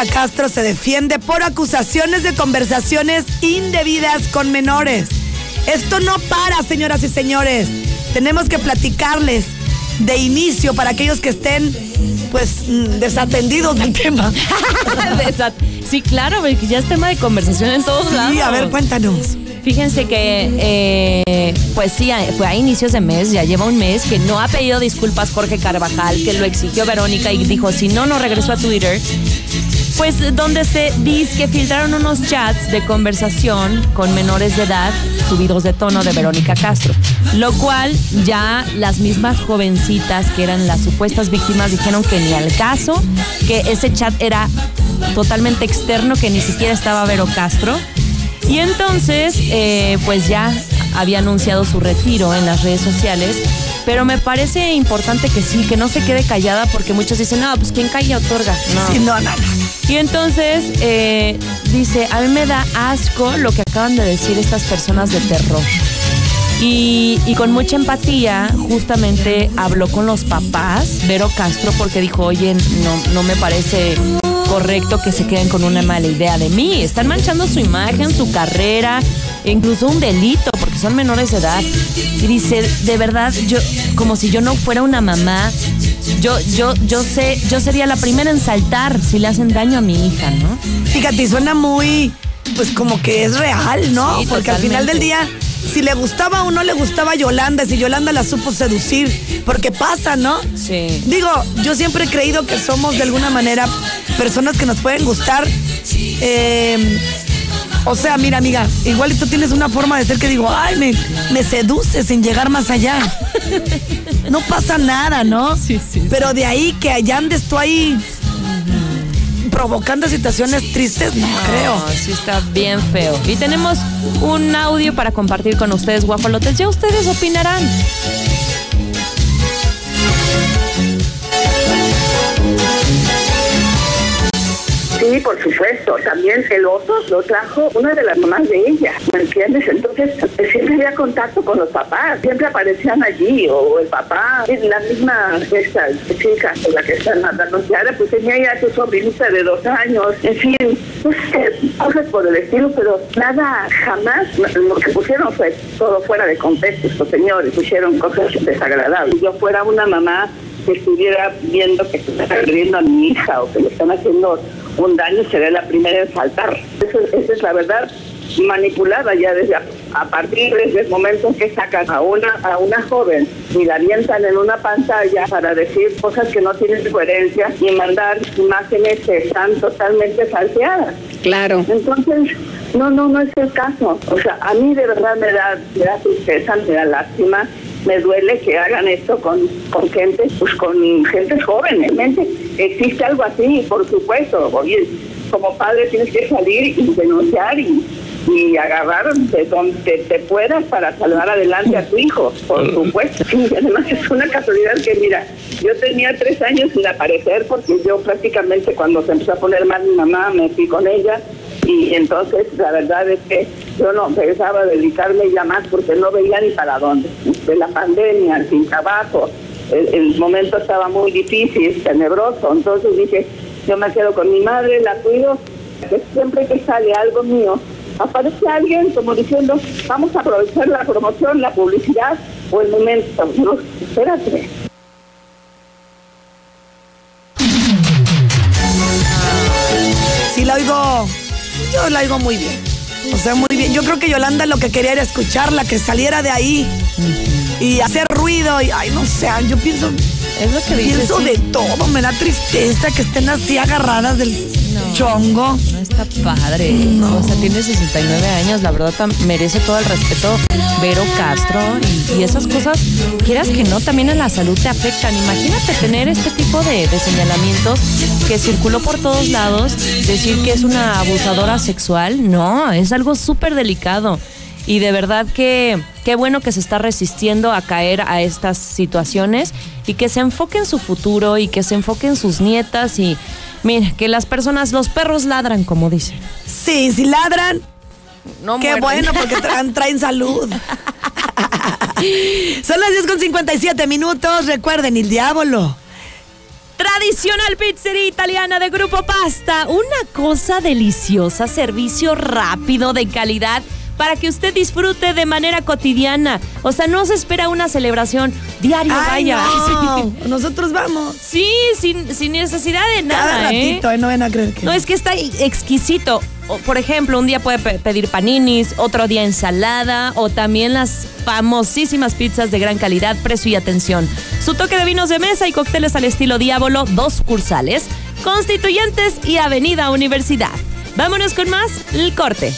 Verónica Castro se defiende por acusaciones de conversaciones indebidas con menores. Esto no para, señoras y señores. Tenemos que platicarles de inicio para aquellos que estén pues mm, desatendidos del tema. Sí, claro, porque ya es tema de conversación en todos lados. Sí, a ver, cuéntanos. Fíjense que, eh, pues sí, fue a inicios de mes, ya lleva un mes, que no ha pedido disculpas Jorge Carvajal, que lo exigió Verónica y dijo, si no, no regresó a Twitter. Pues donde se dice que filtraron unos chats de conversación con menores de edad subidos de tono de Verónica Castro, lo cual ya las mismas jovencitas que eran las supuestas víctimas dijeron que ni al caso, que ese chat era totalmente externo, que ni siquiera estaba Vero Castro. Y entonces, eh, pues ya había anunciado su retiro en las redes sociales. Pero me parece importante que sí, que no se quede callada porque muchos dicen, no, pues quien calla otorga. No. Sí, no, no, no. Y entonces eh, dice, a mí me da asco lo que acaban de decir estas personas de terror. Y, y con mucha empatía, justamente habló con los papás, Vero Castro, porque dijo, oye, no, no me parece correcto que se queden con una mala idea de mí. Están manchando su imagen, su carrera, incluso un delito, son menores de edad. Y dice, de verdad, yo, como si yo no fuera una mamá, yo, yo, yo sé, yo sería la primera en saltar si le hacen daño a mi hija, ¿no? Fíjate, suena muy, pues como que es real, ¿no? Sí, Porque al final del día, si le gustaba o no le gustaba a Yolanda, si Yolanda la supo seducir, porque pasa, ¿no? Sí. Digo, yo siempre he creído que somos de alguna manera personas que nos pueden gustar. eh, o sea, mira, amiga, igual tú tienes una forma de ser que digo, ay, me, me seduce sin llegar más allá. No pasa nada, ¿no? Sí, sí, Pero de ahí que allá andes tú ahí provocando situaciones tristes, no creo. No, sí está bien feo. Y tenemos un audio para compartir con ustedes, guajolotes. Ya ustedes opinarán. Por supuesto. También el oso lo trajo una de las mamás de ella, ¿me entiendes? Entonces siempre había contacto con los papás, siempre aparecían allí, o el papá, la misma esta chica con la que están hablando ahora, pues tenía ya su sobrinita de dos años, en fin, no sé, cosas por el estilo, pero nada, jamás, lo que pusieron fue todo fuera de contexto, estos señores, pusieron cosas desagradables. Yo fuera una mamá que estuviera viendo que se está agrediendo a mi hija o que le están haciendo un daño, sería la primera en saltar. Eso, esa es la verdad manipulada ya desde a, a partir desde el momento en que sacan a una a una joven y la avientan en una pantalla para decir cosas que no tienen coherencia y mandar imágenes que están totalmente falseadas. Claro. Entonces, no, no, no es el caso. O sea, a mí de verdad me da, me da tristeza, me da lástima, me duele que hagan esto con, con gente, pues con gente joven. Realmente existe algo así, por supuesto. Oye, como padre tienes que salir y denunciar y, y agarrar de donde te puedas para salvar adelante a tu hijo, por supuesto. Sí, y además es una casualidad que, mira, yo tenía tres años sin aparecer porque yo prácticamente cuando se empezó a poner mal mi mamá me fui con ella y entonces la verdad es que yo no pensaba dedicarme ya más porque no veía ni para dónde. De la pandemia, sin trabajo, el, momento estaba muy difícil, tenebroso, entonces dije, yo me quedo con mi madre, la cuido, que siempre que sale algo mío, aparece alguien como diciendo, vamos a aprovechar la promoción, la publicidad o el momento. No, espérate. Sí, la oigo, yo la oigo muy bien. O sea, muy bien. Yo creo que Yolanda lo que quería era escucharla, que saliera de ahí y hacer ruido. Y, ay, no sé, yo pienso, Es lo que dices. pienso sí. de todo. Me da tristeza que estén así agarradas del No. chongo. No está padre. O sea, tiene 69 años. La verdad, merece todo el respeto Vero Castro. Y, y esas cosas, quieras que no, también en la salud te afectan. Imagínate tener este tipo de, de señalamientos que circuló por todos lados. Decir que es una abusadora sexual. No, es algo súper delicado. Y de verdad que qué bueno que se está resistiendo a caer a estas situaciones y que se enfoque en su futuro y que se enfoque en sus nietas y mira, que las personas, los perros ladran, como dicen. Sí, si ladran, No qué bueno, porque traen, traen salud. Son las 10 con 57 minutos. Recuerden, el diablo. Tradicional pizzería italiana de Grupo Pasta. Una cosa deliciosa, servicio rápido, de calidad para que usted disfrute de manera cotidiana. O sea, no se espera una celebración diaria, Ay, vaya. no. Nosotros vamos. Sí, sin, sin necesidad de nada, Cada ¿eh? ratito, ¿eh? no ven a creer que. No, es que está exquisito. Por ejemplo, un día puede pe- pedir paninis, otro día ensalada o también las famosísimas pizzas de gran calidad, precio y atención. Su toque de vinos de mesa y cócteles al estilo Diablo, dos sucursales, Constituyentes y Avenida Universidad. Vámonos con más, el corte.